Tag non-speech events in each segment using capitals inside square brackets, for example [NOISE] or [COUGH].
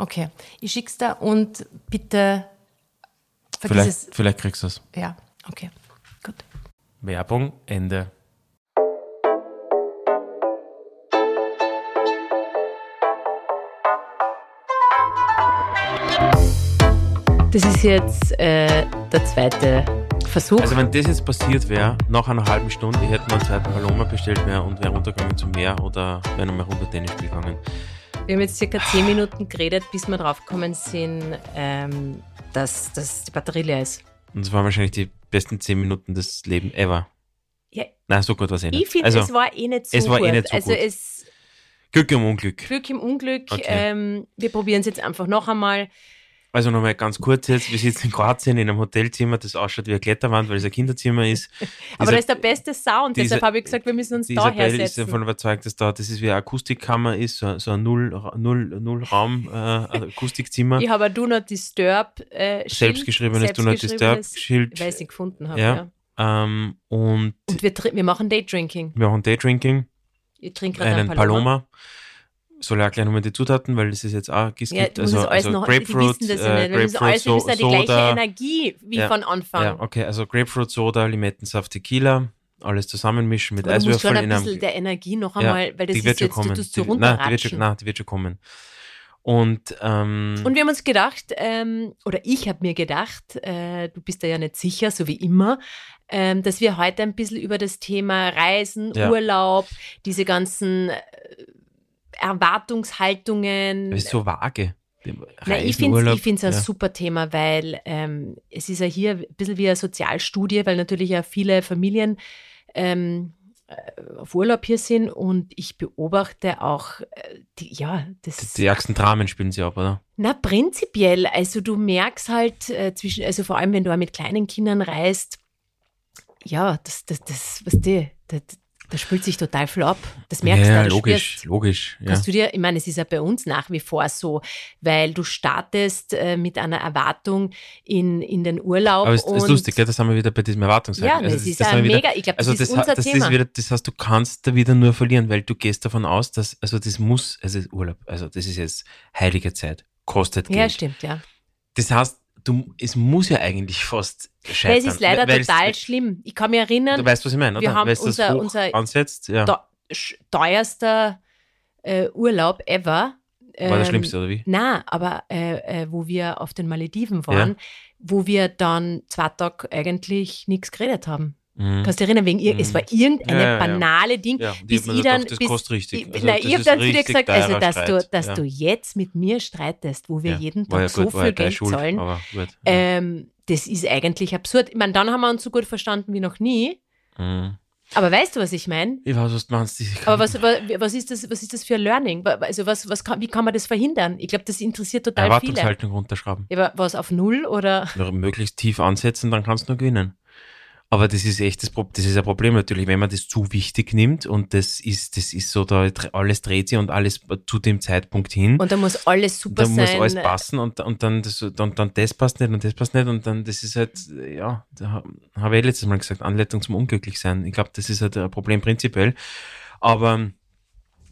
Okay, ich schick's da und bitte vergiss Vielleicht, es. vielleicht kriegst du es. Ja, okay, gut. Werbung, Ende. Das ist jetzt äh, der zweite Versuch. Also wenn das jetzt passiert wäre, nach einer halben Stunde, ich hätte mir einen zweiten Paloma bestellt wär und wäre runtergegangen zum Meer oder wäre nochmal runter Tennis gegangen. Wir haben jetzt circa zehn Minuten geredet, bis wir draufgekommen sind, ähm, dass, dass die Batterie leer ist. Und es waren wahrscheinlich die besten zehn Minuten des Lebens ever. Ja, Nein, so gut war es eh nicht. ich finde, also, es war eh nicht so es war eh gut. nicht so also gut. es Glück im Unglück. Glück im Unglück. Okay. Ähm, wir probieren es jetzt einfach noch einmal. Also nochmal ganz kurz jetzt, wir sitzen in Kroatien in einem Hotelzimmer, das ausschaut wie eine Kletterwand, weil es ein Kinderzimmer ist. [LAUGHS] Aber da ist der beste Sound, dieser- deshalb habe ich gesagt, wir müssen uns da Isabel ist hersetzen. davon überzeugt, dass da, das ist wie eine Akustikkammer ist, so, so ein Null, Null, Null-Raum, äh, Akustikzimmer. Ich habe ein Do Not Disturb äh, Schild, Selbstgeschriebenes Do Not selbstgeschriebenes, Disturb-Schild. Weil ich es gefunden habe. Ja. Ja. Ähm, und Und wir, wir machen Daydrinking. wir machen Daydrinking, Ich trinke gerade einen einen Paloma. Paloma. Soll ja gleich nochmal die Zutaten, weil das ist jetzt auch es Ja, gibt also, also noch, Grapefruit, die wissen das äh, ja nicht. Wir müssen, Grapefruit alles, ja die gleiche Soda. Energie wie Ja, von Anfang. Ja, okay, also Grapefruit Soda, Limettensaft, Tequila, alles zusammenmischen mit Aber du musst schon Eiswürfeln ein in bisschen einem der Energie noch Ja, einmal, weil das die ist jetzt, kommen. du so Die- nein, die wird schon, nein, die wird schon kommen. Und, ähm, Und wir haben uns gedacht, ähm, oder ich habe mir gedacht, äh, du bist da ja nicht sicher, so wie immer, ähm, dass wir heute ein bisschen über das Thema Reisen, Ja. Urlaub, diese ganzen äh, Erwartungshaltungen. das ist so vage. Nein, ich finde es ein ja. super Thema, weil ähm, es ist ja hier ein bisschen wie eine Sozialstudie, weil natürlich ja viele Familien ähm, äh, auf Urlaub hier sind und ich beobachte auch, äh, die, ja, das Die ärgsten Dramen spielen sie ab, oder? na, prinzipiell. Also du merkst halt äh, zwischen, also vor allem, wenn du auch mit kleinen Kindern reist, ja, das, das, das, was die, das, das spült sich total viel ab. Das merkst ja, du, das logisch, spürst. logisch. Ja. Kannst du dir, ich meine, es ist ja bei uns nach wie vor so, weil du startest äh, mit einer Erwartung in, in den Urlaub. Aber es ist lustig, gell? das haben wir wieder bei diesem Erwartungshaltung. Ja, das ist haben ja wir wieder- mega, ich glaube, das Also ist das, unser das Thema. ist wieder, das heißt, du kannst da wieder nur verlieren, weil du gehst davon aus, dass, also das muss, also Urlaub, also das ist jetzt heilige Zeit, kostet Geld. ja, stimmt, ja. Das heißt, du, es muss ja eigentlich fast scheitern. Weil es ist leider weil- total schlimm. Ich kann mich erinnern, Du weißt, was ich meine, oder? wir haben Weil es das unser- unser- ansetzt, ja. teuerster äh, Urlaub ever. War der ähm, schlimmste, oder wie? Na, aber äh, äh, wo wir auf den Malediven waren, wo wir dann zwei Tage eigentlich nichts geredet haben. Mhm. Kannst du erinnern, wegen ihr, es war irgendeine Ja, ja, ja. banale Ding, Ja, und ich bis ich dann, das bis, kostet richtig. Ich, Also nein, das ich habe dann zu dir gesagt, also dass Streit, du, dass ja. du jetzt mit mir streitest, wo wir Ja, jeden Tag ja so gut, ja viel Geld Schuld, zahlen, ähm, das ist eigentlich absurd. Ich meine, dann haben wir uns so gut verstanden wie noch nie. Mhm. Aber weißt du, was ich meine? Ich weiß, was du meinst. Aber was, wa- was, ist das, was ist das für ein Learning? Also was, was kann, wie kann man das verhindern? Ich glaube, das interessiert total viele. Erwartungshaltung runterschrauben. Ja, aber was auf Null oder? Möglichst tief ansetzen, dann kannst du nur gewinnen. Aber das ist echt das, Pro- das ist ein Problem natürlich, wenn man das zu wichtig nimmt und das ist, das ist so, da alles dreht sich und alles zu dem Zeitpunkt hin. Und da muss alles super da sein. muss alles passen und, und dann, das, dann, dann das passt nicht und das passt nicht und dann das ist halt, ja, da ha- habe ich letztes Mal gesagt, Anleitung zum Unglücklichsein. Ich glaube, das ist halt ein Problem prinzipiell. Aber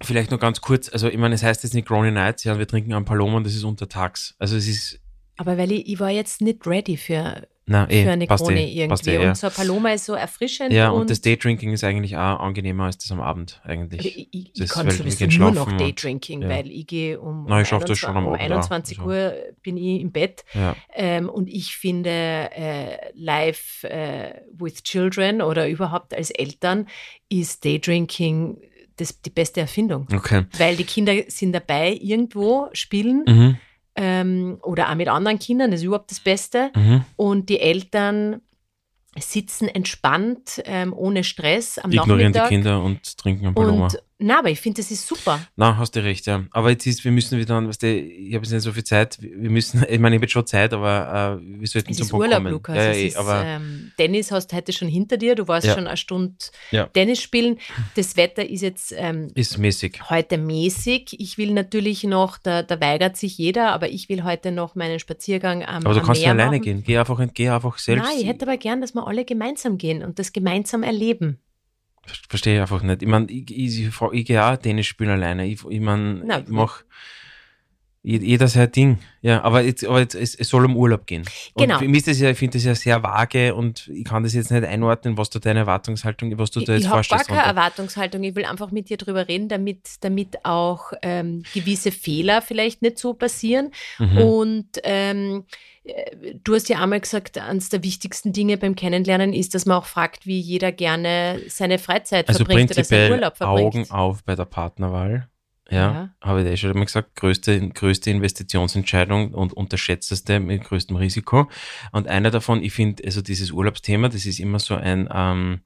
vielleicht noch ganz kurz, also ich meine, es heißt jetzt nicht Grony Nights, ja, wir trinken am Paloma und das ist untertags. Also es ist, Aber weil ich, ich war jetzt nicht ready für, na, eh, für eine Krone eh, irgendwie. eh, ja. Und so ein Paloma ist so erfrischend. Ja, und, und das Daydrinking ist eigentlich auch angenehmer als das am Abend eigentlich. ich, ich, ich Das, kann weil wir sowieso nur noch Daydrinking, ja. weil ich gehe um, Na, ich schaff das 21 schon am um Abend auch, 21 also. Uhr bin ich im Bett. Ja, Ähm, und ich finde, äh, live äh, with children oder überhaupt als Eltern ist Daydrinking das, die beste Erfindung. okay. Weil die Kinder sind dabei, irgendwo spielen Mhm, ähm, oder auch mit anderen Kindern, das ist überhaupt das Beste. mhm. Und die Eltern sitzen entspannt, ähm, ohne Stress am Ignorieren die Nachmittag. Kinder und trinken ein Paloma. Und na, aber ich finde, das ist super. Na, hast du recht, ja. Aber jetzt ist, wir müssen wieder, weißt du, ich habe jetzt nicht so viel Zeit. Wir müssen, [LAUGHS] ich meine, ich habe jetzt schon Zeit, aber äh, wir sollten Es zum ist Punkt Urlaub, kommen. Lukas. Ja, ja, eh, ist, aber ähm, Tennis hast du heute schon hinter dir. Du warst Ja. schon eine Stunde Ja. Tennis spielen. Das Wetter ist jetzt ähm, ist mäßig. heute mäßig. Ich will natürlich noch, da, da weigert sich jeder, aber ich will heute noch meinen Spaziergang am, Aber du am kannst ja Meer alleine machen. gehen. Geh einfach, geh einfach selbst. Nein, ich hätte aber gern, dass wir alle gemeinsam gehen und das gemeinsam erleben. Verstehe ich einfach nicht. Ich meine, ich, ich, ich, ich gehe auch Tennis spielen alleine. Ich, ich meine, ich mach je- jeder sein Ding. Ja, aber, jetzt, aber jetzt, es, es soll um Urlaub gehen. Und Genau. für mich ist das ja, ich finde das ja sehr vage und ich kann das jetzt nicht einordnen, was da deine Erwartungshaltung, was du Ich, da jetzt ich habe gar vorstellst. keine. Erwartungshaltung. Ich will einfach mit dir drüber reden, damit, damit auch ähm, gewisse Fehler vielleicht nicht so passieren. Mhm. Und ähm, äh, du hast ja einmal gesagt, eines der wichtigsten Dinge beim Kennenlernen ist, dass man auch fragt, wie jeder gerne seine Freizeit Also verbringt oder seinen Urlaub verbringt. Augen auf bei der Partnerwahl. Ja, Ja. habe ich eh schon mal gesagt, größte, größte Investitionsentscheidung und unterschätzteste mit größtem Risiko. Und einer davon, ich finde, also dieses Urlaubsthema, das ist immer so ein, ähm,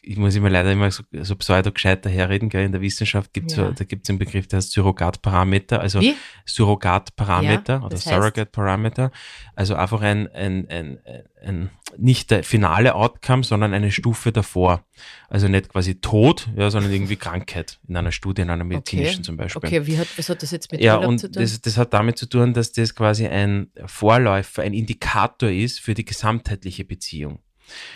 ich muss immer leider immer so, so pseudo gescheit daherreden, gell? in der Wissenschaft gibt es Ja. so, da gibt es einen Begriff, der heißt Surrogatparameter, also Wie? Surrogatparameter Ja, oder das heißt? Surrogate Parameter, also einfach ein, ein, ein, ein, nicht der finale Outcome, sondern eine Stufe davor. Also nicht quasi Tod, ja, sondern irgendwie Krankheit in einer Studie, in einer medizinischen Okay. zum Beispiel. Okay, wie hat, was hat das jetzt mit Ja, Urlaub und zu tun? das, das hat damit zu tun, dass das quasi ein Vorläufer, ein Indikator ist für die gesamtheitliche Beziehung.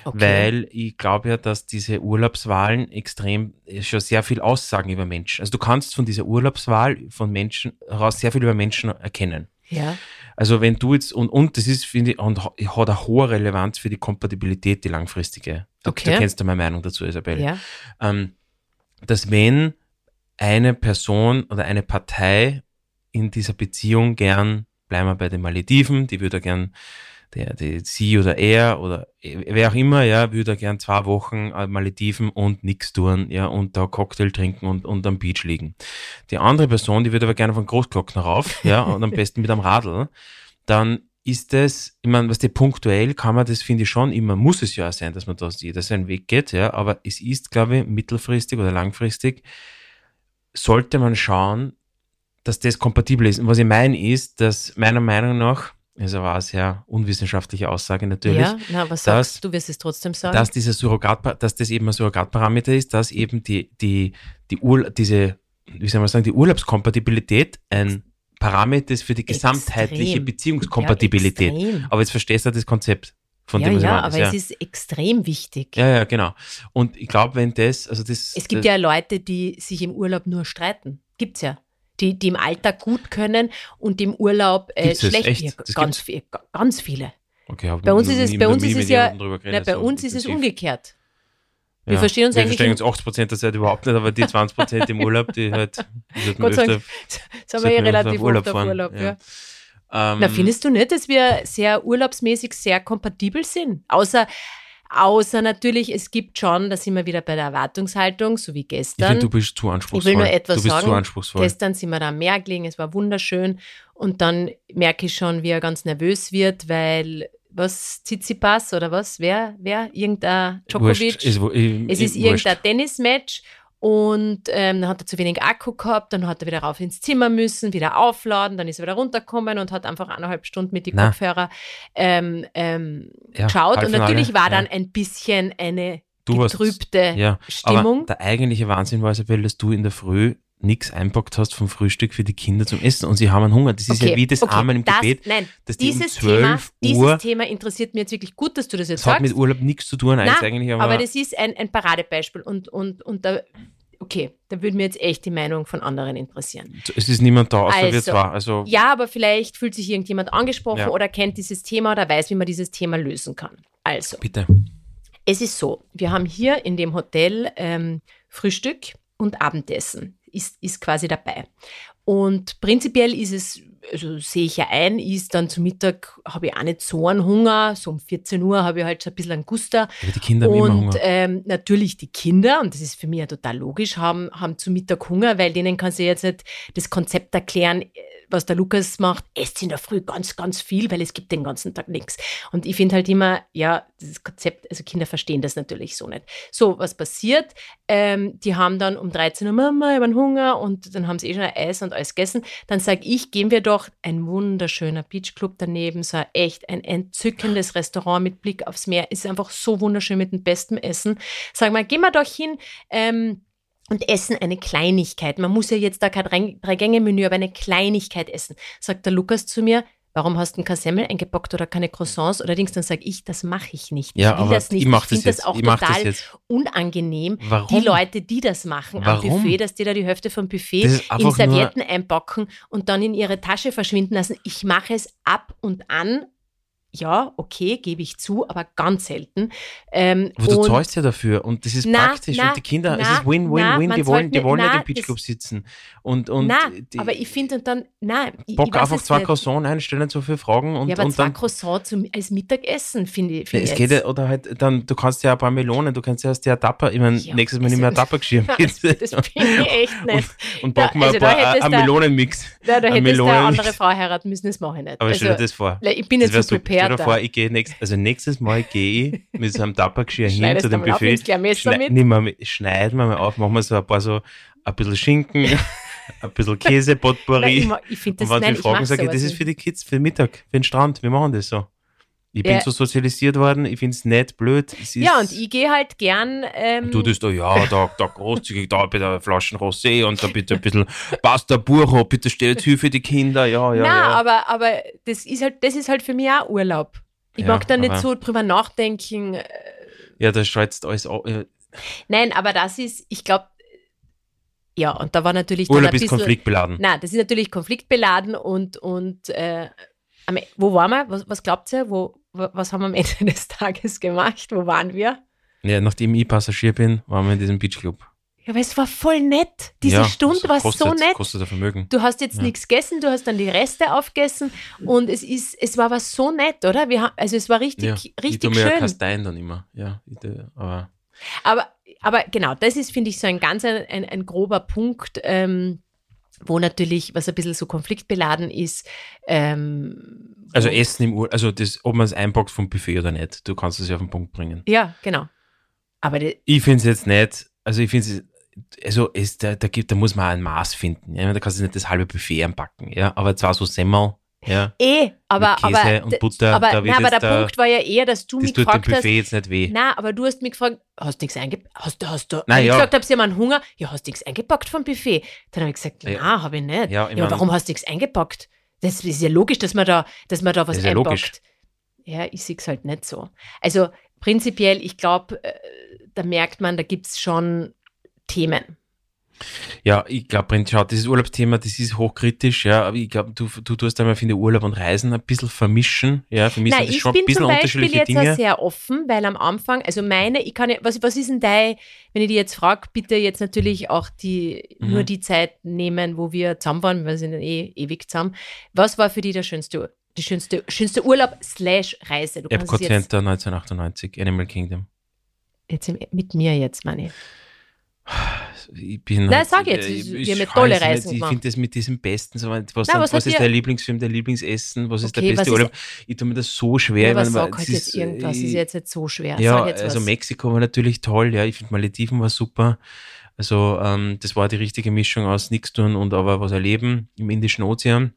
Okay. Weil ich glaube ja, dass diese Urlaubswahlen extrem äh, schon sehr viel aussagen über Menschen. Also du kannst von dieser Urlaubswahl von Menschen heraus sehr viel über Menschen erkennen. ja, Also wenn du jetzt, und, und das ist, finde ich, und hat eine hohe Relevanz für die Kompatibilität, die langfristige. Du, Okay. du kennst ja meine Meinung dazu, Isabel. ja, Ähm, dass wenn eine Person oder eine Partei in dieser Beziehung gern, bleiben wir bei den Malediven, die würde gern, der, die, sie oder er oder wer auch immer, ja, würde gern zwei Wochen äh, Malediven und nix tun, ja, und da Cocktail trinken und, und am Beach liegen. Die andere Person, die würde aber gerne von Großglockner rauf, ja, [LAUGHS] und am besten mit einem Radl, dann ist das, ich meine, was die punktuell kann man das, finde ich schon immer, muss es ja auch sein, dass man da jeder seinen Weg geht, ja, aber es ist, glaube ich, mittelfristig oder langfristig, sollte man schauen, dass das kompatibel ist. Und was ich meine ist, dass meiner Meinung nach, also war eine sehr unwissenschaftliche Aussage natürlich, ja, na, was dass- sagst du? wirst es trotzdem sagen. dass dieser Surrogat, dass das eben ein Surrogatparameter ist, dass eben die, die, die Ur, diese, wie soll man sagen, die Urlaubskompatibilität ein Parameter ist für die gesamtheitliche Extrem. Beziehungskompatibilität. Ja, aber jetzt verstehst du das Konzept von ja, dem, was ja, aber meine. es ist extrem wichtig. ja, ja, genau. Und ich glaube, wenn das, also das. Es gibt das, ja Leute, die sich im Urlaub nur streiten. Gibt's ja. Die, die im Alltag gut können und im Urlaub äh, schlecht. Echt? Ja, ganz, viel, ganz viele. Okay, Bei uns ist es, bei uns ist es ja, na, bei uns ist es umgekehrt. Wir verstehen uns wir eigentlich verstehen im- uns 80 Prozent der Zeit überhaupt nicht, aber die 20 Prozent im Urlaub, die halt. die Gott sei Dank sind wir eh wir relativ Urlaub auf Urlaub. ja. Ja. Ähm, Na, findest du nicht, dass wir sehr urlaubsmäßig sehr kompatibel sind? Außer, außer natürlich, es gibt schon, da sind wir wieder bei der Erwartungshaltung, so wie ich gestern. finde, du bist zu anspruchsvoll. nur etwas du bist sagen. zu anspruchsvoll. Gestern sind wir da am Meer gelegen, es war wunderschön. Und dann merke ich schon, wie er ganz nervös wird, weil was Tsitsipas oder was? Wer? Wer? Irgendein Djokovic? Wurscht, ist, ich- es ich- ist irgendein. Tennismatch und ähm, dann hat er zu wenig Akku gehabt, dann hat er wieder rauf ins Zimmer müssen, wieder aufladen, dann ist er wieder runtergekommen und hat einfach eineinhalb Stunden mit die Na. Kopfhörer ähm, ähm, Ja, geschaut. Und natürlich war ja. dann ein bisschen eine Du getrübte Ja, Stimmung. aber der eigentliche Wahnsinn war, Isabel, dass du in der Früh nichts einpackt hast vom Frühstück für die Kinder zum Essen und sie haben einen Hunger. Das ist ja wie das Amen im das, Gebet, Nein, dass die um dieses, Thema, 12 dieses Uhr, Thema interessiert mir jetzt wirklich gut, dass du das jetzt das hat sagst. mit Urlaub nichts zu tun, Nein, eigentlich, aber, aber das ist ein, ein Paradebeispiel und, und, und da, okay, da würde mir jetzt echt die Meinung von anderen interessieren. es ist niemand da, außer wir Also, zwei. Also, Ja, aber vielleicht fühlt sich irgendjemand angesprochen Ja. oder kennt dieses Thema oder weiß, wie man dieses Thema lösen kann. Also, bitte. es ist so, wir haben hier in dem Hotel ähm, Frühstück und Abendessen ist, ist quasi dabei. Und prinzipiell ist es, also sehe ich ja ein, ist dann zu Mittag, habe ich auch nicht so einen Hunger, so um 14 Uhr habe ich halt so ein bisschen einen Guster. Aber die Kinder haben immer Und Hunger. ähm, natürlich die Kinder, und das ist für mich ja total logisch, haben, haben zu Mittag Hunger, weil denen kann sie jetzt nicht das Konzept erklären, äh, was der Lukas macht, esst in der Früh ganz, ganz viel, weil es gibt den ganzen Tag nichts. Und ich finde halt immer, ja, dieses Konzept, also Kinder verstehen das natürlich so nicht. So, was passiert? Ähm, die haben dann um 13 Uhr, Mama, ich habe Hunger und dann haben sie eh schon Eis und alles gegessen. Dann sage ich, gehen wir doch ein wunderschöner Beachclub daneben, so echt ein entzückendes Restaurant mit Blick aufs Meer. Ist einfach so wunderschön mit dem besten Essen. Sag mal, gehen wir doch hin. Ähm, und essen eine Kleinigkeit. Man muss ja jetzt da kein Drei- Drei-Gänge-Menü, aber eine Kleinigkeit essen. Sagt der Lukas zu mir, warum hast du keine Semmel eingepackt oder keine Croissants oder Dings? Dann sage ich, das mache ich nicht. Ja, ich will aber das nicht. ich mach finde das das auch Ich das total jetzt. unangenehm. Warum? Die Leute, die das machen Warum? am Buffet, dass die da die Hälfte vom Buffet Das in Servietten einpacken und dann in ihre Tasche verschwinden lassen. Ich mache es ab und an. Ja, okay, gebe ich zu, aber ganz selten. Ähm, Aber du und- zahlst ja dafür und das ist Na, praktisch na, und die Kinder, es na, ist Win-Win-Win, na, die wollen, die wollen ja na, im Beachclub das- sitzen und, und Nein, die, aber ich finde und dann, nein, ich, Bock ich einfach es zwei. Croissants einstellen, so viele Fragen und, ja, aber und zwei dann Croissants zum, als Mittagessen, finde ich. Find es ich geht jetzt. ja, oder halt dann, du kannst ja ein paar Melonen, du kannst ja aus der Tupper, ich meine, Ja, nächstes Mal also- nicht mehr Tupper-Geschirr [LAUGHS] mit [LAUGHS] Das bin ich [LAUGHS] echt nicht. und Da- backen wir also ein da paar, ein Melonenmix. Ja, da Ein hättest du eine andere Frau heiraten müssen, das mache ich nicht. Aber stell dir also, das vor. ich bin jetzt so super. Stell dir vor, ich gehe nächst, also nächstes Mal gehe ich mit so einem Tuppergeschirr hin zu dem Buffet. nimmst gleich ein Messer Schnei- mit. nimm mal mit- Schneiden wir mal auf, machen wir so ein paar so, ein bisschen Schinken, [LAUGHS] ein bisschen Käse, Nein, ich, Potpourri. ich finde Und das, wenn nein, ich fragen, mache sage ich, das ist für die Kids, für den Mittag, für den Strand, wir machen das so. Ich bin Ja. so sozialisiert worden, ich finde es nicht blöd. Es Ja, und ich gehe halt gern. Ähm, Du das da, ja, da, da großzügig, da bitte Flaschen Rosé und da bitte ein bisschen Pasta Burro, bitte stell jetzt viel für die Kinder, ja, ja, Nein, ja. aber, aber das, ist halt, das ist halt für mich auch Urlaub. Ich Ja, mag da nicht so drüber nachdenken. äh, Ja, da schreit alles au- äh, Nein, aber das ist, ich glaube, ja, und da war natürlich Urlaub ist bisschen, konfliktbeladen. Nein, das ist natürlich konfliktbeladen und, und äh, E- wo waren wir? Was, was glaubt ihr? Wo, was haben wir am Ende [LAUGHS] des Tages gemacht? Wo waren wir? Ja, nachdem ich Passagier bin, waren wir in diesem Beachclub. Ja, aber es war voll nett. Diese ja, Stunde war kostet, so nett. Kostet ein Vermögen. Du hast jetzt Ja. nichts gegessen, du hast dann die Reste aufgegessen und es ist, es war was so nett, oder? Wir haben, also es war richtig, ja, ich richtig tue mir ja. Kastein dann immer. Ja, ich tue, aber Aber, aber genau, das ist, finde ich, so ein ganz ein, ein, ein grober Punkt, ähm, wo natürlich, was ein bisschen so konfliktbeladen ist. Ähm, also Essen im Urlaub, also das, ob man es einpackt vom Buffet oder nicht, du kannst es ja auf den Punkt bringen. Ja, genau. Aber Ich finde es jetzt nicht, also ich finde es, also es, da, da, gibt, da muss man ein Maß finden. Ja? Da kannst du nicht das halbe Buffet anpacken, ja. Aber zwar so Semmel, ja. eh, aber, Mit Käse aber, und Butter, aber, da na, aber der da- Punkt war ja eher, dass du Das mich tut dem gefragt hast, Buffet jetzt nicht weh. na, aber du hast mich gefragt, hast du nichts eingepackt? Hast du, hast du, Na Wenn ich ja. gesagt habe, sie haben einen Hunger, ja, hast du nichts eingepackt vom Buffet? Dann habe ich gesagt, Ja. na, habe ich nicht. Ja, Ja, ich mein- warum hast du nichts eingepackt? Das ist ja logisch, dass man da, dass man da was Das ist ja einpackt. logisch. Ja, ich sehe es halt nicht so. Also prinzipiell, ich glaube, äh, da merkt man, da gibt es schon Themen. Ja, ich glaube, schau, dieses Urlaubsthema, das ist hochkritisch, ja, aber ich glaube, du, du tust einmal, finde ich, Urlaub und Reisen ein bisschen vermischen, ja, für mich Nein, sind das ich schon ein bin bisschen zum Beispiel unterschiedliche jetzt auch Dinge. sehr offen, weil am Anfang, also meine, ich kann ja, was, was ist denn dein, wenn ich die jetzt frage, bitte jetzt natürlich auch die, Mhm. nur die Zeit nehmen, wo wir zusammen waren, wir sind eh ewig zusammen. Was war für dich der schönste, die schönste, schönste Urlaub slash Reise? Du Epcot jetzt, Center 1998, Animal Kingdom. jetzt im- mit mir jetzt, meine ich. Ich bin. Nein, halt- sag jetzt, ich- wir haben ja tolle nicht, Reisen Ich finde das mit diesem Besten, so, was, Nein, was, was ist dir- dein Lieblingsfilm, dein Lieblingsessen, was ist Okay, der beste Urlaub? Ich tue mir das so schwer. Ja, ich aber sag halt jetzt ist, irgendwas, äh, ist jetzt nicht so schwer. Ja, also. Mexiko war natürlich toll, ja. Ich finde Malediven war super. Also ähm, das war die richtige Mischung aus nichts tun und aber was erleben im Indischen Ozean.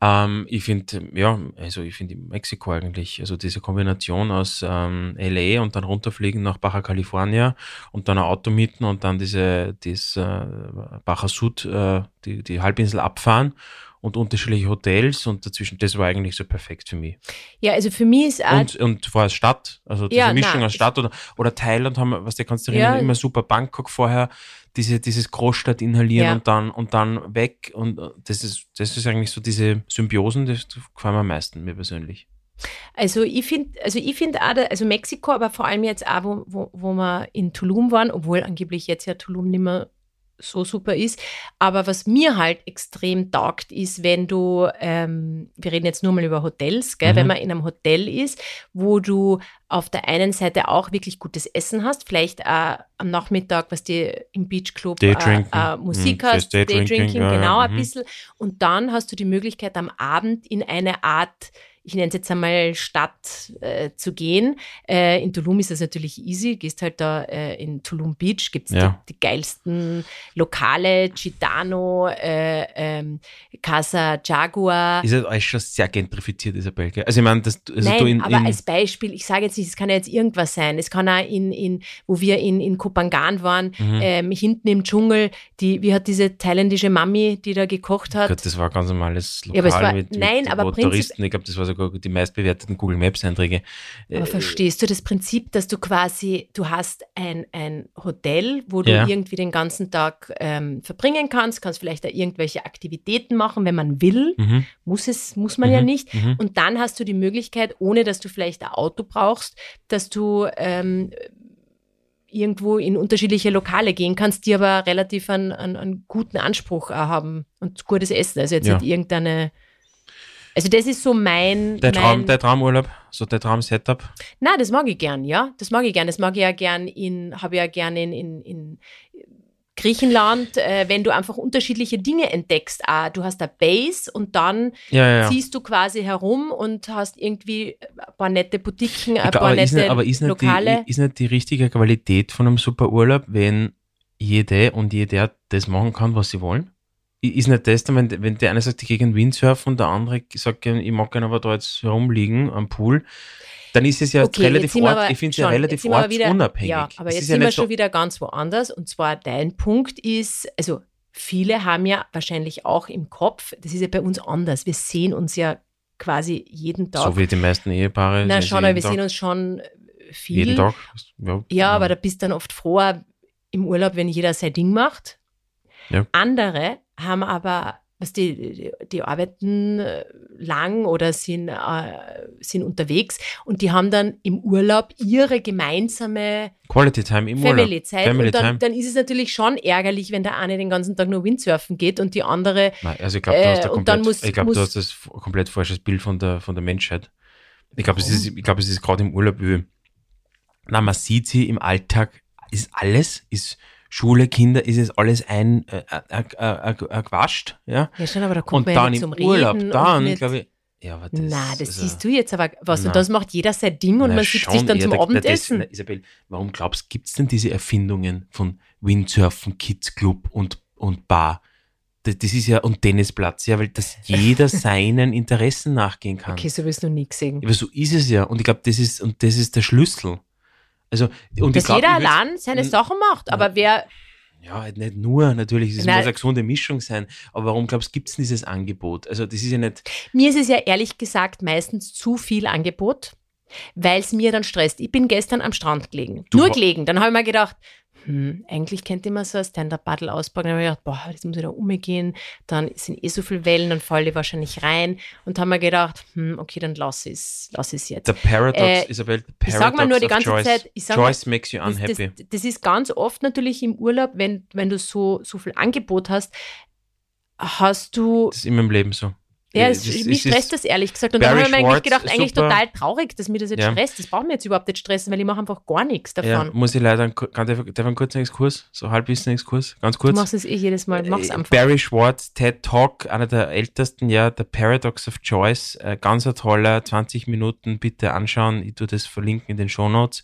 Ähm, ich finde, ja, also ich finde Mexiko eigentlich, also diese Kombination aus ähm, LA und dann runterfliegen nach Baja California und dann ein Auto mieten und dann diese, das äh, Baja Sud, äh, die, die Halbinsel abfahren und unterschiedliche Hotels und dazwischen, das war eigentlich so perfekt für mich. Ja, also für mich ist auch Und, und vorher Stadt, also diese Ja, Mischung na, aus Stadt oder, oder Thailand haben wir, was du kannst du Ja. immer super Bangkok vorher, diese, dieses Großstadt inhalieren Ja. und dann und dann weg und äh, das ist, das ist eigentlich so diese Symbiosen, das gefallen mir am meisten, mir persönlich. Also ich finde, also ich finde auch, also Mexiko, aber vor allem jetzt auch, wo, wo, wo wir in Tulum waren, obwohl angeblich jetzt ja Tulum nicht mehr so super ist. Aber was mir halt extrem taugt, ist, wenn du, ähm, wir reden jetzt nur mal über Hotels, gell, Mhm. wenn man in einem Hotel ist, wo du auf der einen Seite auch wirklich gutes Essen hast, vielleicht auch am Nachmittag, was dir im Beachclub äh, äh, Musik Mhm, hast, Daydrinking, Daydrinking, ja, ja, genau ein mhm. bisschen. Und dann hast du die Möglichkeit, am Abend in eine Art ich nenne es jetzt einmal Stadt äh, zu gehen. Äh, in Tulum ist das natürlich easy. Gehst halt da äh, in Tulum Beach, gibt es Ja. die, die geilsten Lokale, Gitano, äh, ähm, Casa Jaguar. Ist ja alles schon sehr gentrifiziert, Isabel, gell? Also ich meine, das, also Nein, du in, aber in als Beispiel, ich sage jetzt nicht, es kann ja jetzt irgendwas sein. Es kann auch in, in wo wir in, in Kopangan waren, Mhm. ähm, hinten im Dschungel, die, wie hat diese thailändische Mami, die da gekocht hat, Gott, das war ein ganz normales Lokal Ja, aber war- mit, nein, mit aber wo Prinzip- Touristen, ich glaube, das war sogar die meistbewerteten Google Maps Einträge. Aber Äh, verstehst du das Prinzip, dass du quasi, du hast ein, ein Hotel, wo du Ja. irgendwie den ganzen Tag ähm, verbringen kannst, kannst vielleicht da irgendwelche Aktivitäten machen, wenn man will, Mhm, muss es, muss man ja Mhm, nicht. mhm. Und dann hast du die Möglichkeit, ohne dass du vielleicht ein Auto brauchst, dass du ähm, irgendwo in unterschiedliche Lokale gehen kannst, die aber relativ einen, einen, einen guten Anspruch auch haben und gutes Essen. Also jetzt Ja. nicht irgendeine. Also das ist so mein. Der Traum, mein, der Traumurlaub, so der Traum-Setup. na, das mag ich gern, ja. Das mag ich gern. Das mag ich ja gern in, habe ich ja gern in, in, in Griechenland, äh, wenn du einfach unterschiedliche Dinge entdeckst. Ah, du hast eine Base und dann Ja, ja, ja. ziehst du quasi herum und hast irgendwie ein paar nette Boutiquen, ein paar aber ist nette nicht, aber ist nicht, Lokale. die, ist nicht die richtige Qualität von einem super Urlaub, wenn jede und jeder das machen kann, was sie wollen? Ist nicht das, wenn, wenn der eine sagt, ich gehe gegen Windsurfen und der andere sagt, ich mag gerne aber da jetzt herumliegen am Pool, dann ist es ja Okay, relativ sind ort, aber ich finde es ja schon- relativ sind wieder- ortsunabhängig. Ja, aber Es jetzt ist ja sind wir nicht so- schon wieder ganz woanders. Und zwar dein Punkt ist, also viele haben ja wahrscheinlich auch im Kopf, das ist ja bei uns anders. Wir sehen uns ja quasi jeden Tag. so wie die meisten Ehepaare. Na schon, aber wir jeden sehen Tag. uns schon viel. Jeden Tag. Ja, Ja, aber da bist dann oft froh im Urlaub, wenn jeder sein Ding macht. Ja. Andere haben aber, was die, die, die arbeiten äh, lang oder sind, äh, sind unterwegs und die haben dann im Urlaub ihre gemeinsame Quality Time im Urlaub. Family-Zeit. Family und dann, dann ist es natürlich schon ärgerlich, wenn der eine den ganzen Tag nur Windsurfen geht und die andere Nein, also ich glaube, du Äh, hast, da komplett, muss- ich glaub, du hast das komplett falsches Bild von der, von der Menschheit. Ich glaube, es ist, ich es ist gerade im Urlaub, wie, na, man sieht sie im Alltag, ist alles, ist Schule, Kinder, ist es alles ein, äh, äh, äh, äh, äh, gewascht, ja. ja schon, aber da kommt Und man ja dann nicht im zum Urlaub, Reden. dann, glaube ich, ja, aber das, Na, das also- siehst du jetzt aber was. Na. Und das macht jeder sein Ding und Na, man schon sich dann zum der- Abendessen. Das, Isabel, warum glaubst du, gibt es denn diese Erfindungen von Windsurfen, Kids Club und, und Bar? Das, das ist ja, und Tennisplatz, ja, weil das jeder [LAUGHS] seinen Interessen nachgehen kann. Okay, so willst du noch nie gesehen. Aber so ist es ja. Und ich glaube, das ist, und das ist der Schlüssel. Also, und ich Dass glaub, jeder allein seine Mm, Sachen macht. Aber wer, Ja, halt nicht nur, natürlich. Es muss eine gesunde Mischung sein. Aber warum glaubst du, gibt es dieses Angebot? Also, das ist ja nicht. mir ist es ja ehrlich gesagt meistens zu viel Angebot, weil es mir dann stresst. Ich bin gestern am Strand gelegen. Du Nur gelegen. Dann habe ich mir gedacht, hm, eigentlich könnte ich mir so ein Stand-Up-Paddle auspacken. Dann habe ich gedacht, boah, jetzt muss ich da umgehen. Dann sind eh so viele Wellen, dann falle ich wahrscheinlich rein. Und habe mir gedacht, hm, okay, dann lass es, lass es jetzt. Der Paradox, Äh, Isabel, the ich sag mal Paradox nur die ganze choice. Zeit, ich sag choice makes you Das, unhappy. das, das ist ganz oft natürlich im Urlaub, wenn, wenn du so, so viel Angebot hast, hast du, Das ist immer im Leben so. Ja, Das es, mich es stresst das ehrlich gesagt. Und Barry dann habe ich mir eigentlich gedacht, eigentlich super. total traurig, dass mir das jetzt Ja. stresst. Das braucht mir jetzt überhaupt nicht stressen, weil ich mache einfach gar nichts davon. Ja, muss ich leider, kann der, darf ich einen kurzen Exkurs, so Halbwissen-Exkurs, ganz du kurz. machst es eh jedes Mal, mach's Äh, einfach. Barry Schwartz, TED Talk, einer der ältesten, ja, The Paradox of Choice, äh, ganz ein toller, 20 Minuten, bitte anschauen, ich tue das verlinken in den Shownotes.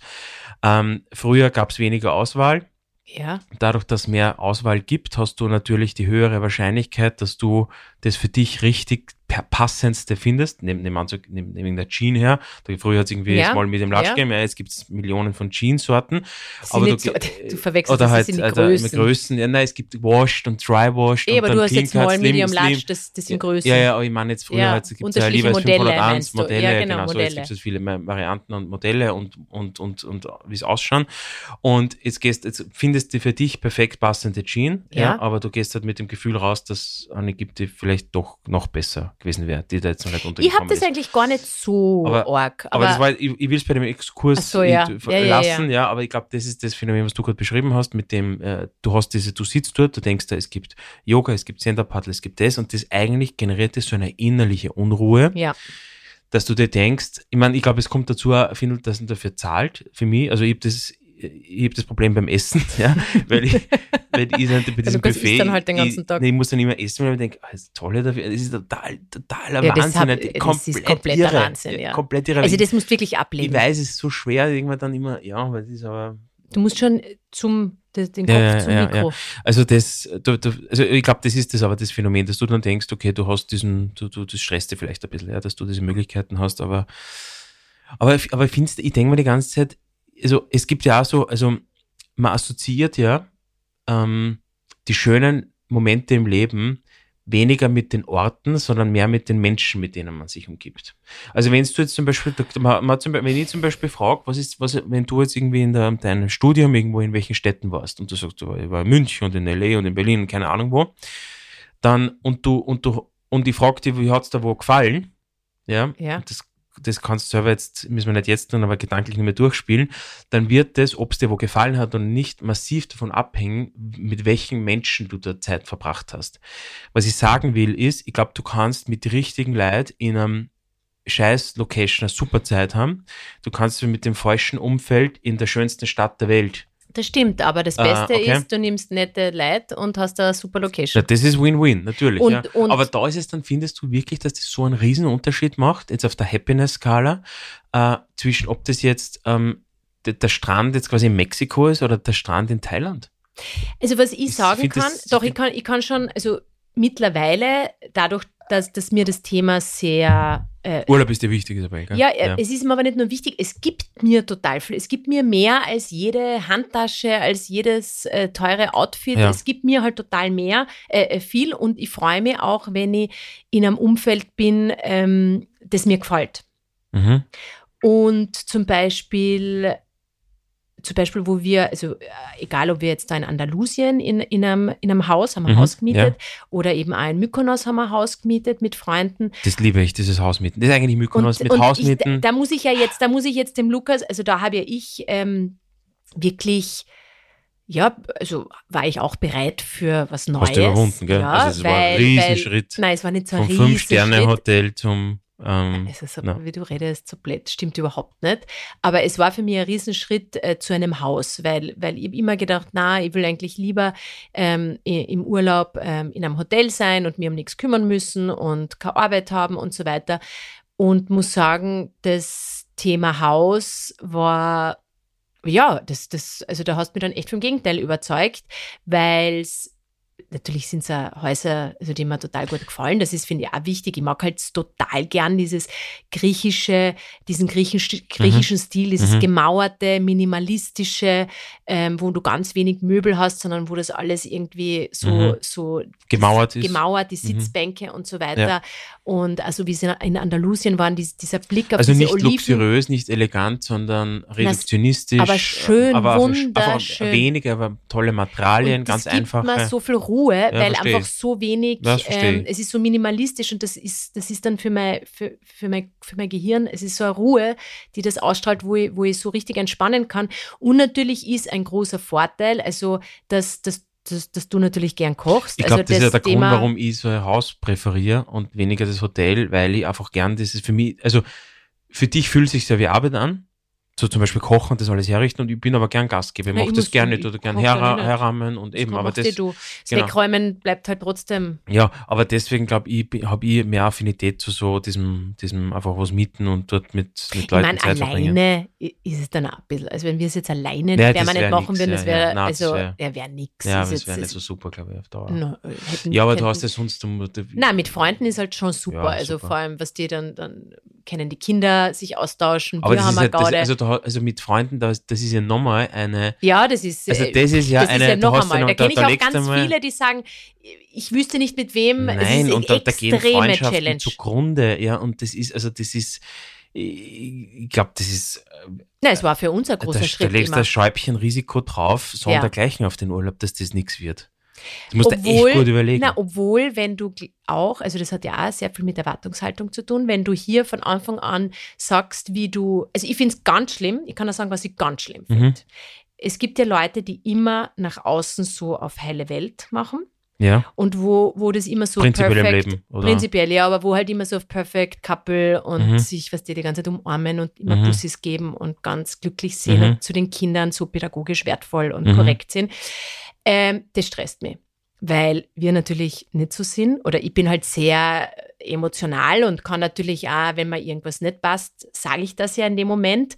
Ähm, früher gab es weniger Auswahl, Ja, dadurch, dass mehr Auswahl gibt, hast du natürlich die höhere Wahrscheinlichkeit, dass du das für dich richtig passendste findest, neben dem Anzug, neben, neben der Jean her. Da früher hat es irgendwie Ja, mal mit dem Latsch ja. gegeben, ja, jetzt gibt es Millionen von Jeansorten. Sind nicht so, [LAUGHS] du verwechselst oder das, halt das sind die äh, Größen. der- Größen. Ja, nein, es gibt washed und dry washed. Und aber dann du hast Clean jetzt Cut, Small, Slim, Medium. Large, das, das sind Größen. Ja, ja, aber ich meine jetzt früher, Ja, jetzt gibt es ja jeweils Modelle 501 meinst du. Modelle, Ja, genau, genau, so, jetzt gibt es viele Varianten und Modelle und, und, und, und wie es ausschauen. Und jetzt gehst, jetzt findest du für dich perfekt passende Jean, ja. Ja. aber du gehst halt mit dem Gefühl raus, dass eine gibt, die vielleicht doch noch besser gewesen wäre, die da jetzt noch nicht Ich habe untergekommen das ist. eigentlich gar nicht so Aber- arg. Aber, das war, ich, ich will es bei dem Exkurs so, ja. Ja, lassen, ja, aber ich glaube, das ist das Phänomen, was du gerade beschrieben hast, mit dem, äh, du hast diese, du sitzt dort, du denkst da, es gibt Yoga, es gibt Stand-Up-Paddle, es gibt das und das eigentlich generiert das so eine innerliche Unruhe, ja. dass du dir denkst, ich meine, ich glaube, es kommt dazu, dass man dafür zahlt, für mich, also ich habe das, ich habe das Problem beim Essen, [LAUGHS] ja, weil ich, weil ich dann bei diesem du isst Buffet, dann halt den ganzen ich, Tag. nee, ich muss dann immer essen, weil ich denke, ah, das ist toll das ist total, totaler Ja, Wahnsinn, hab- das das ist kompletter irre, Wahnsinn, ja. komplett irre. Also das musst du wirklich ich ablegen. weiß, es ist so schwer, irgendwann dann immer, ja, weil das ist aber, Du musst schon zum, den Kopf Ja, ja, zum ja, Mikro. also das, du, du, also ich glaube, das ist das aber das Phänomen, dass du dann denkst, okay, du hast diesen, du, du, das stresst dir vielleicht ein bisschen, ja, dass du diese Möglichkeiten hast, aber, aber, aber ich finde, ich denke mir die ganze Zeit, also es gibt ja auch so, also man assoziiert ja ähm, die schönen Momente im Leben weniger mit den Orten, sondern mehr mit den Menschen, mit denen man sich umgibt. Also wenn du jetzt zum Beispiel, man, man zum, Beispiel- wenn ich zum Beispiel frage, was ist, was, wenn du jetzt irgendwie in der, deinem Studium irgendwo in welchen Städten warst und du sagst, ich war in München und in L.A. und in Berlin und keine Ahnung wo, dann, und du, und du, und ich frage dich, wie hat's da wo gefallen? Ja, Ja. Das, das kannst du selber jetzt, müssen wir nicht jetzt tun, aber gedanklich nicht mehr durchspielen, dann wird das, ob es dir wo gefallen hat oder nicht, massiv davon abhängen, mit welchen Menschen du da Zeit verbracht hast. Was ich sagen will, ist, ich glaube, du kannst mit richtigen Leid in einem scheiß Location eine super Zeit haben. Du kannst mit dem falschen Umfeld in der schönsten Stadt der Welt. Das stimmt, aber das Ah, Beste okay. ist, du nimmst nette Leute und hast eine super Ja, Location. das ist Win-Win, natürlich. Und- ja. und- Aber da ist es dann, findest du wirklich, dass das so einen riesen Unterschied macht, jetzt auf der Happiness-Skala, äh, zwischen ob das jetzt ähm, der, der Strand jetzt quasi in Mexiko ist oder der Strand in Thailand? Also was ich Ich sagen find kann, das- doch, ich kann, ich kann schon, also mittlerweile, dadurch, dass, dass mir das Thema sehr äh, Urlaub ist dir wichtig, Isabel, gell? Ja, äh, es ist mir aber nicht nur wichtig, es gibt mir total viel. Es gibt mir mehr als jede Handtasche, als jedes äh, teure Outfit. Ja. Es gibt mir halt total mehr, äh, äh, viel und ich freue mich auch, wenn ich in einem Umfeld bin, ähm, das mir gefällt. Mhm. Und zum Beispiel, zum Beispiel, wo wir, also äh, egal ob wir jetzt da in Andalusien in, in, einem, in einem Haus, haben wir ein Mhm, Haus gemietet, oder eben auch in Mykonos haben wir ein Haus gemietet mit Freunden. Das liebe ich, dieses Hausmieten. Das ist eigentlich Mykonos mit ich, Hausmieten. da muss ich ja jetzt, da muss ich jetzt dem Lukas, also da habe ja ich ähm, wirklich, ja, also war ich auch bereit für was Neues. Hast du überwunden, gell? Ja, also es war ein weil- Riesenschritt. Nein, es war nicht so ein Vom Riesenschritt. Fünf-Sterne-Hotel zum ähm, Es ist na. wie du redest, so blöd, stimmt überhaupt nicht. Aber es war für mich ein Riesenschritt äh, zu einem Haus, weil, weil ich immer gedacht, na, ich will eigentlich lieber ähm, im Urlaub ähm, in einem Hotel sein und mir um nichts kümmern müssen und keine Arbeit haben und so weiter. Und muss sagen, das Thema Haus war, ja, das, das, also da hast du mich dann echt vom Gegenteil überzeugt, weil es Natürlich sind es auch Häuser, also die mir total gut gefallen. Das ist, finde ich, auch wichtig. Ich mag halt total gern dieses griechische, diesen griechisch, griechischen Stil, dieses Mhm. gemauerte, minimalistische, ähm, wo du ganz wenig Möbel hast, sondern wo das alles irgendwie so, Mhm. so gemauert ist. gemauert, die Mhm. Sitzbänke und so weiter. Und also wie sie in Andalusien waren, dies, dieser Blick auf Also diese nicht Oliven. luxuriös, nicht elegant, sondern reduktionistisch. aber schön, aber wunderschön. Einfach wenige, aber tolle Materialien, ganz mir so viel Ruhe, weil verstehe einfach so wenig, Ja, das ähm, es ist so minimalistisch und das ist, das ist dann für mein, für, für, mein, für mein Gehirn, es ist so eine Ruhe, die das ausstrahlt, wo ich, wo ich so richtig entspannen kann. Und natürlich ist ein großer Vorteil, also dass, dass dass, dass du natürlich gern kochst. Ich glaube, also das, ist ja der Thema, Grund, warum ich so ein Haus präferiere und weniger das Hotel, weil ich einfach gern, das ist für mich, also für dich fühlt es sich ja wie Arbeit an, so zum Beispiel kochen und das alles herrichten und ich bin aber gern Gastgeber. Ich Ja, mache ich das gerne ich oder gern her, herrahmen und eben, aber das, du. Genau. Wegräumen bleibt halt trotzdem. ja, aber deswegen glaube ich, habe ich mehr Affinität zu so diesem, diesem einfach was mieten und dort mit, mit Ich Leuten meine, Zeit verbringen. alleine i- ist es dann auch ein bisschen. Also, wenn wir es jetzt alleine Ja, das permanent wär machen nix, würden, das wäre, ja. Nein, also, wär- wäre nix. Ja, das wäre nicht so super, glaube ich, auf Dauer. Na, hätten- ja, aber du hast ja sonst, du, du, Nein, mit Freunden ist halt schon super. Also super. vor allem, was die dann, dann können die Kinder sich austauschen. aber das ist ja, das, also, da, also mit Freunden, das, das ist ja nochmal eine, ja, das ist. also äh, das ist ja das eine, ist ja noch einmal. noch- Da kenne ich da auch ganz mal- viele, die sagen, ich wüsste nicht mit wem. es Nein, und da, da gehen Freundschaften Challenge. zugrunde, ja, und das ist, also das ist, ich, glaube, das ist, Nein, es war für uns ein da, großer da Schritt legst du ein Schäubchen Risiko drauf, so Ja. dergleichen auf den Urlaub, dass das nichts wird. Das musst du Obwohl- echt gut überlegen. Na, obwohl, wenn du auch, also das hat ja auch sehr viel mit Erwartungshaltung zu tun, wenn du hier von Anfang an sagst, wie du, also ich finde es ganz schlimm, ich kann auch sagen, was ich ganz schlimm Mhm. finde. Es gibt ja Leute, die immer nach außen so auf heile Welt machen ja, und wo, wo das immer so prinzipiell im perfekt, Leben, oder? Prinzipiell, ja, aber wo halt immer so auf Perfect Couple und Mhm. sich, was die die ganze Zeit umarmen und immer Mhm. Bussis geben und ganz glücklich sehen Mhm. und zu den Kindern so pädagogisch wertvoll und Mhm. korrekt sind. Ähm, das stresst mich, weil wir natürlich nicht so sind oder ich bin halt sehr emotional und kann natürlich auch, wenn mir irgendwas nicht passt, sage ich das ja in dem Moment.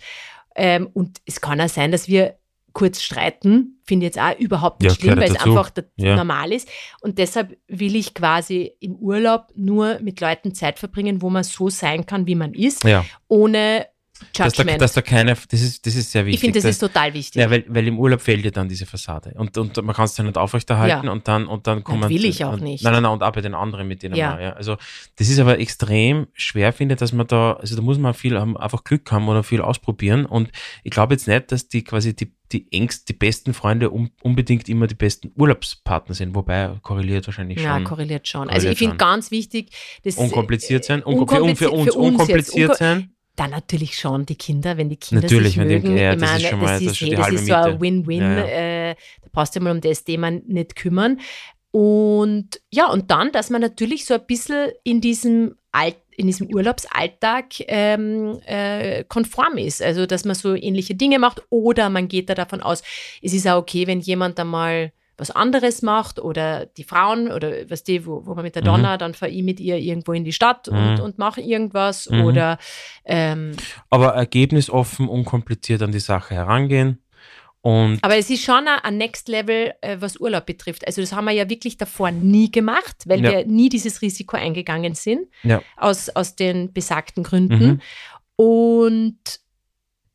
Ähm, und es kann auch sein, dass wir kurz streiten, finde ich jetzt auch überhaupt nicht Ja, schlimm, weil es dazu. einfach da- Ja. normal ist. Und deshalb will ich quasi im Urlaub nur mit Leuten Zeit verbringen, wo man so sein kann, wie man ist, Ja, ohne dass da, dass da keine, das ist, das ist sehr wichtig. ich finde, das dass- ist total wichtig. Ja, weil, weil im Urlaub fehlt dir dann diese Fassade. Und, und man kann es dann nicht aufrechterhalten Ja. und dann, und dann kommen. will ich auch und, nicht. Nein, nein, nein, und auch bei den anderen, mit denen Ja. man, ja. Also, das ist aber extrem schwer, finde ich, dass man da, also da muss man viel einfach Glück haben oder viel ausprobieren. Und ich glaube jetzt nicht, dass die quasi die, die engst, die besten Freunde um, unbedingt immer die besten Urlaubspartner sind, wobei korreliert wahrscheinlich ja, schon. korreliert schon. also Korreliert ich finde ganz wichtig, das Unkompliziert sein, unkom unkompliziert- für, uns, für uns jetzt, unkompliziert unko- sein. Dann natürlich schon die Kinder, wenn die Kinder Natürlich, sich mögen. ja, ich das ist schon mal- das das ist ist, schon eh- das ist so ein. Win-Win. Ja, Äh, da brauchst du mal um das Thema nicht kümmern. Und ja, und dann, dass man natürlich so ein bisschen in diesem Alt in diesem Urlaubsalltag ähm, äh, konform ist. Also, dass man so ähnliche Dinge macht oder man geht da davon aus, es ist auch okay, wenn jemand einmal was anderes macht oder die Frauen oder was die, wo, wo man mit der Mhm. Donna, dann fahre ich mit ihr irgendwo in die Stadt und, Mhm. und mache irgendwas Mhm. oder ähm, Aber ergebnisoffen, unkompliziert an die Sache herangehen. Und Aber es ist schon ein, ein Next Level, äh, was Urlaub betrifft. Also das haben wir ja wirklich davor nie gemacht, weil Ja. wir nie dieses Risiko eingegangen sind, Ja. aus, aus den besagten Gründen. Mhm. Und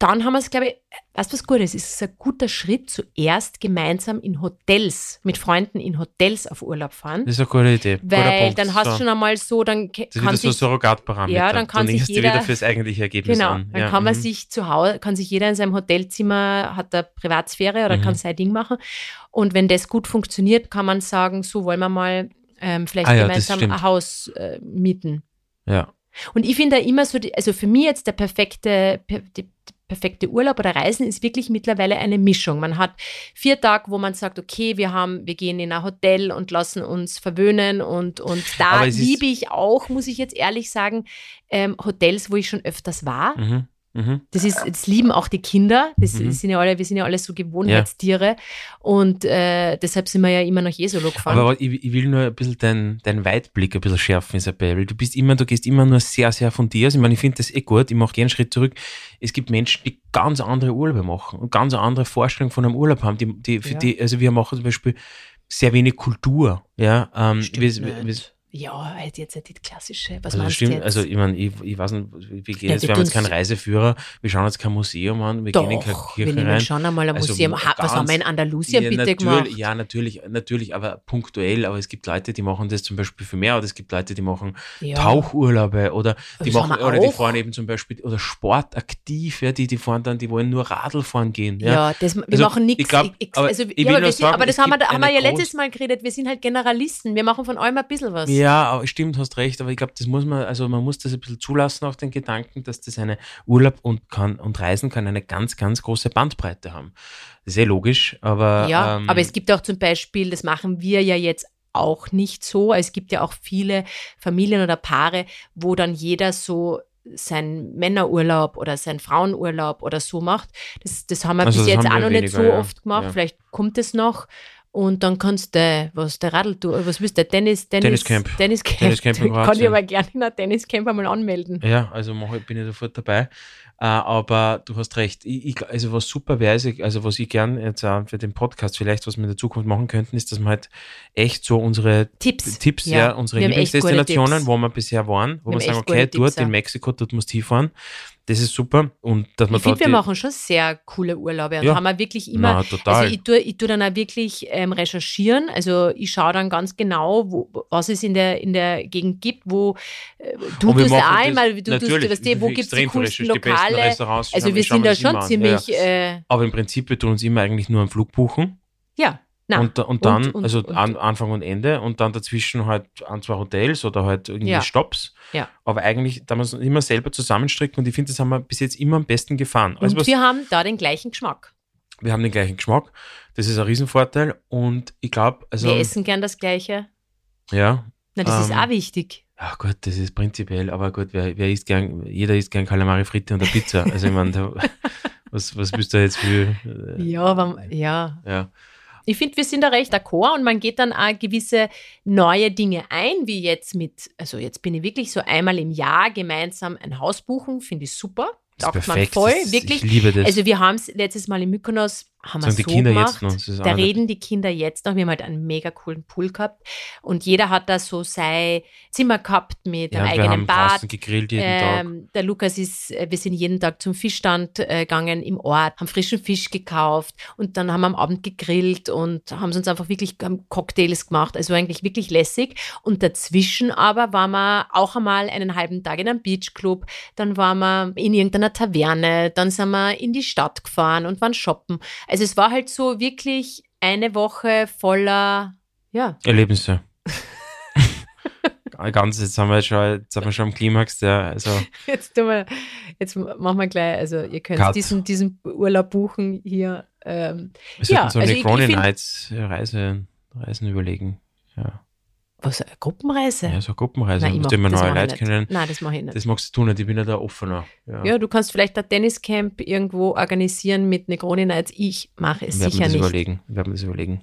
dann haben wir es, glaube ich, weißt du was Gutes? Es ist ein guter Schritt, zuerst gemeinsam in Hotels, mit Freunden in Hotels auf Urlaub fahren. Das ist eine gute Idee. Weil Punkt. dann hast du so. schon einmal so, dann Das kann wieder so ein sich Surrogatparameter. Ja, dann kann du sich jeder- wieder fürs eigentliche Ergebnis Genau, an. dann ja, kann man mhm. sich zu Hause, kann sich jeder in seinem Hotelzimmer, hat da Privatsphäre oder Mhm. kann sein Ding machen. Und wenn das gut funktioniert, kann man sagen, so wollen wir mal ähm, vielleicht Ah ja, gemeinsam ein Haus äh, mieten. Ja. Und ich finde da immer so, die, also für mich jetzt der perfekte, per, die, die perfekte Urlaub oder Reisen ist wirklich mittlerweile eine Mischung. Man hat vier Tage, wo man sagt, okay, wir haben, wir gehen in ein Hotel und lassen uns verwöhnen und, und da liebe ich auch, muss ich jetzt ehrlich sagen, ähm, Hotels, wo ich schon öfters war. Mhm. Mhm. Das ist, das lieben auch die Kinder. Das Mhm. sind ja alle, wir sind ja alle so Gewohnheitstiere. Und äh, deshalb sind wir ja immer nach Jesolo gefahren. Aber ich, ich will nur ein bisschen deinen dein Weitblick ein bisschen schärfen, Isabel. Du bist immer, du gehst immer nur sehr, sehr von dir aus. Ich meine, ich finde das eh gut. Ich mache gerne einen Schritt zurück. Es gibt Menschen, die ganz andere Urlaube machen und ganz andere Vorstellungen von einem Urlaub haben. Die, die, für Ja. die, also wir machen zum Beispiel sehr wenig Kultur. Ja, ähm, Stimmt wir, nicht. wir, ja, halt jetzt die klassische. Was also stimmt, jetzt? also ich meine, ich, ich weiß nicht, wir gehen Ja, jetzt, wir wir haben jetzt keinen Reiseführer, wir schauen jetzt kein Museum an, wir gehen in keine Doch, wir Kirche nehmen rein. schon einmal ein Also Museum. Ha, was haben wir in Andalusien ja, bitte gemacht? Ja, natürlich, natürlich, aber punktuell. Aber es gibt Leute, die machen das zum Beispiel für mehr, oder es gibt Leute, die machen Ja. Tauchurlaube oder die Das machen wir oder die fahren eben zum Beispiel oder sportaktiv, ja, die, die fahren dann, die wollen nur Radl fahren gehen. Ja. Das, wir Also, machen nichts. also, aber, wir aber das haben wir, haben wir ja letztes Mal geredet. Wir sind halt Generalisten. Wir machen von allem ein bisschen was. Ja, Ja, stimmt, hast recht, aber ich glaube, das muss man, also man muss das ein bisschen zulassen auf den Gedanken, dass das eine Urlaub und kann und Reisen kann eine ganz, ganz große Bandbreite haben. Das ist eh logisch, aber. Ja, ähm, aber es gibt auch zum Beispiel, das machen wir ja jetzt auch nicht so. Es gibt ja auch viele Familien oder Paare, wo dann jeder so sein Männerurlaub oder sein Frauenurlaub oder so macht. Das, das haben wir Also bis jetzt auch noch nicht so ja. oft gemacht. Ja. Vielleicht kommt es noch. Und dann kannst du, was der Radl, du, was willst du, Tennis, Tennis, Tenniscamp. Tenniscamp. Tenniscamp in [LAUGHS] Kann ich Kroatien. aber gerne in ein Tenniscamp einmal anmelden. Ja, also mach, bin ich sofort dabei. Äh, aber du hast recht. Ich, ich, also was super wäre, also was ich gern jetzt auch für den Podcast vielleicht, was wir in der Zukunft machen könnten, ist, dass wir halt echt so unsere Tipps. Tipps, ja, unsere echt gute Lieblingsdestinationen, wo wir bisher waren, wo Wir wir sagen, okay, dort Tipps, ja. in Mexiko, dort musst du hinfahren. Das ist super. Und dass man Ich finde, wir die- machen schon sehr coole Urlaube und Ja. haben wir wirklich immer. Na, total. Also ich tue, ich tue dann auch wirklich ähm, recherchieren. Also ich schaue dann ganz genau, wo, was es in der, in der Gegend gibt, wo äh, du tust ja auch einmal, du tust, weißt du, wo gibt es die coolsten die Lokale. Restaurants, Also wir sind da schon ziemlich, Ja. äh, Aber im Prinzip, wir tun uns immer eigentlich nur einen Flug buchen. ja, und, und dann, und- also und- an, Anfang und Ende und dann dazwischen halt ein, zwei Hotels oder halt irgendwie Ja. Stops. Ja. Aber eigentlich, da muss man immer selber zusammenstricken und ich finde, das haben wir bis jetzt immer am besten gefahren. Also und was, wir haben da den gleichen Geschmack. wir haben den gleichen Geschmack. Das ist ein Riesenvorteil und ich glaube, also, wir essen gern das Gleiche. ja, Na, das ist Ähm, auch wichtig. ja gut, das ist prinzipiell, aber gut, wer, wer isst gern, jeder isst gern Calamari Fritte und eine Pizza. Also ich meine, [LAUGHS] was, was bist du jetzt für, äh, Ja, aber, ja. ja. Ich finde, wir sind da recht d'accord und man geht dann auch gewisse neue Dinge ein, wie jetzt mit, also jetzt bin ich wirklich so einmal im Jahr gemeinsam ein Haus buchen, finde ich super. Taugt man voll, wirklich. Ich liebe das. Also wir haben es letztes Mal in Mykonos, haben wir so die Kinder gemacht. jetzt noch. Da reden die Kinder jetzt noch. Wir haben halt einen mega coolen Pool gehabt und jeder hat da so sein Zimmer gehabt mit ja, einem und wir eigenen haben Bad. gegrillt jeden Tag. Ähm, der Lukas ist, äh, wir sind jeden Tag zum Fischstand äh, gegangen im Ort, haben frischen Fisch gekauft und dann haben wir am Abend gegrillt und haben uns einfach wirklich Cocktails gemacht. Also eigentlich wirklich lässig. Und dazwischen aber waren wir auch einmal einen halben Tag in einem Beachclub, dann waren wir in irgendeiner Taverne, dann sind wir in die Stadt gefahren und waren shoppen. Also es war halt so wirklich eine Woche voller, ja, Erlebnisse. [LAUGHS] Ganz, jetzt haben wir schon, jetzt sind wir schon am Klimax, der, also, [LAUGHS] Jetzt, tun wir, jetzt machen wir gleich, also ihr könnt Cut. diesen, diesen Urlaub buchen hier. Ähm, wir Ja, so also eine ich- Crony Nights äh, Reise, Reisen überlegen. Ja, was, eine Gruppenreise? ja so eine Gruppenreise, Nein, ich musst mach- immer neue ich Leute nicht. kennen. Nein, das mache ich nicht. Das magst du tun, ich bin ja da offener. Ja, ja, du kannst vielleicht ein Tenniscamp irgendwo organisieren mit Negroni Nights. Ich mache es werden wir sicher nicht. überlegen. Werden wir das überlegen.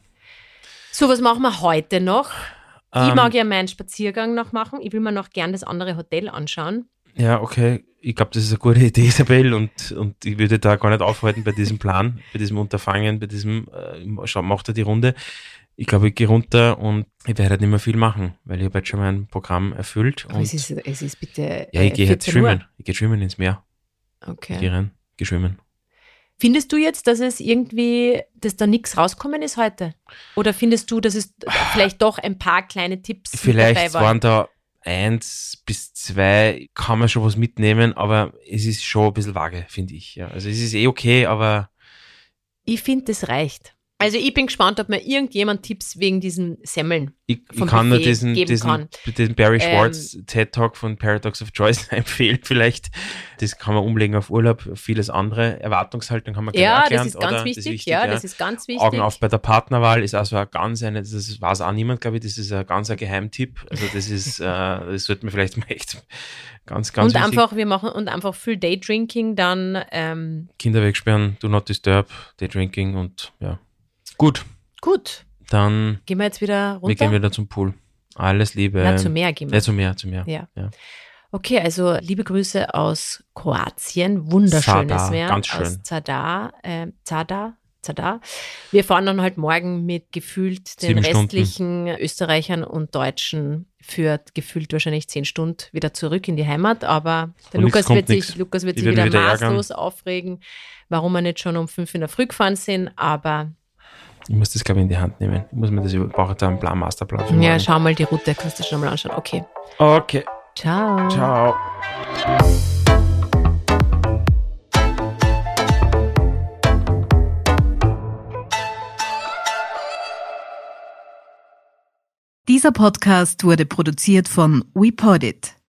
So, was machen wir heute noch? ich Ähm, mag ja meinen Spaziergang noch machen. Ich will mir noch gern das andere Hotel anschauen. Ja, okay. Ich glaube, das ist eine gute Idee, Isabel, und, und ich würde da gar nicht aufhalten bei diesem Plan, bei diesem Unterfangen, bei diesem, äh, schau, macht er die Runde. Ich glaube, ich gehe runter und ich werde halt nicht mehr viel machen, weil ich habe jetzt schon mein Programm erfüllt. Aber es ist, es ist bitte. ja, ich äh, gehe jetzt 14 Uhr. schwimmen. Ich gehe schwimmen ins Meer. Ich Okay. gehe rein, gehe schwimmen. Findest du jetzt, dass es irgendwie, dass da nichts rauskommen ist heute? Oder findest du, dass es [SIGHS] vielleicht doch ein paar kleine Tipps mit Vielleicht dabei waren? waren da eins bis zwei, kann man schon was mitnehmen, aber es ist schon ein bisschen vage, finde ich. Ja. Also es ist eh okay, aber Ich finde, das reicht. Also ich bin gespannt, ob mir irgendjemand Tipps wegen diesen Semmeln. Ich, ich kann nur Buffet diesen, geben diesen, kann. diesen Barry Ähm, Schwartz TED Talk von Paradox of Choice [LAUGHS] empfehlen vielleicht. Das kann man umlegen auf Urlaub, vieles andere. Erwartungshaltung haben wir gleich Ja, erklärt, das ist ganz wichtig. ja, das ist ganz wichtig. Augen auf bei der Partnerwahl ist also ein ganz eine, das weiß auch niemand, glaube ich, das ist ein ganz ein Geheimtipp. Also das ist, [LAUGHS] äh, das sollte man vielleicht mal echt ganz, ganz und wichtig. einfach, wir machen und einfach viel Daydrinking, dann ähm, Kinder wegsperren, do not disturb, day drinking und ja. Gut, gut. dann Gehen wir jetzt wieder runter. wir gehen wieder zum Pool. Alles Liebe. Na, zum Meer gehen wir. Ja, zum Meer, zum Meer. Ja. Ja. Okay, also liebe Grüße aus Kroatien. Wunderschönes Zadar, Meer. ganz schön. Aus Zadar. Äh, Zadar. Zadar. Wir fahren dann halt morgen mit gefühlt den Sieben Stunden. restlichen Österreichern und Deutschen für gefühlt wahrscheinlich zehn Stunden wieder zurück in die Heimat. Aber der Und nix Lukas kommt wird, sich. Lukas wird sich wieder, wieder ärgern. maßlos aufregen, warum wir nicht schon um fünf in der Früh gefahren sind. Aber Ich muss das, glaube ich, in die Hand nehmen. Ich muss mir das über, brauche da einen Plan, Masterplan. für ja, morgen. schau mal die Route, kannst du schon mal anschauen. Okay. Okay, Ciao. ciao. Dieser Podcast wurde produziert von WePodit.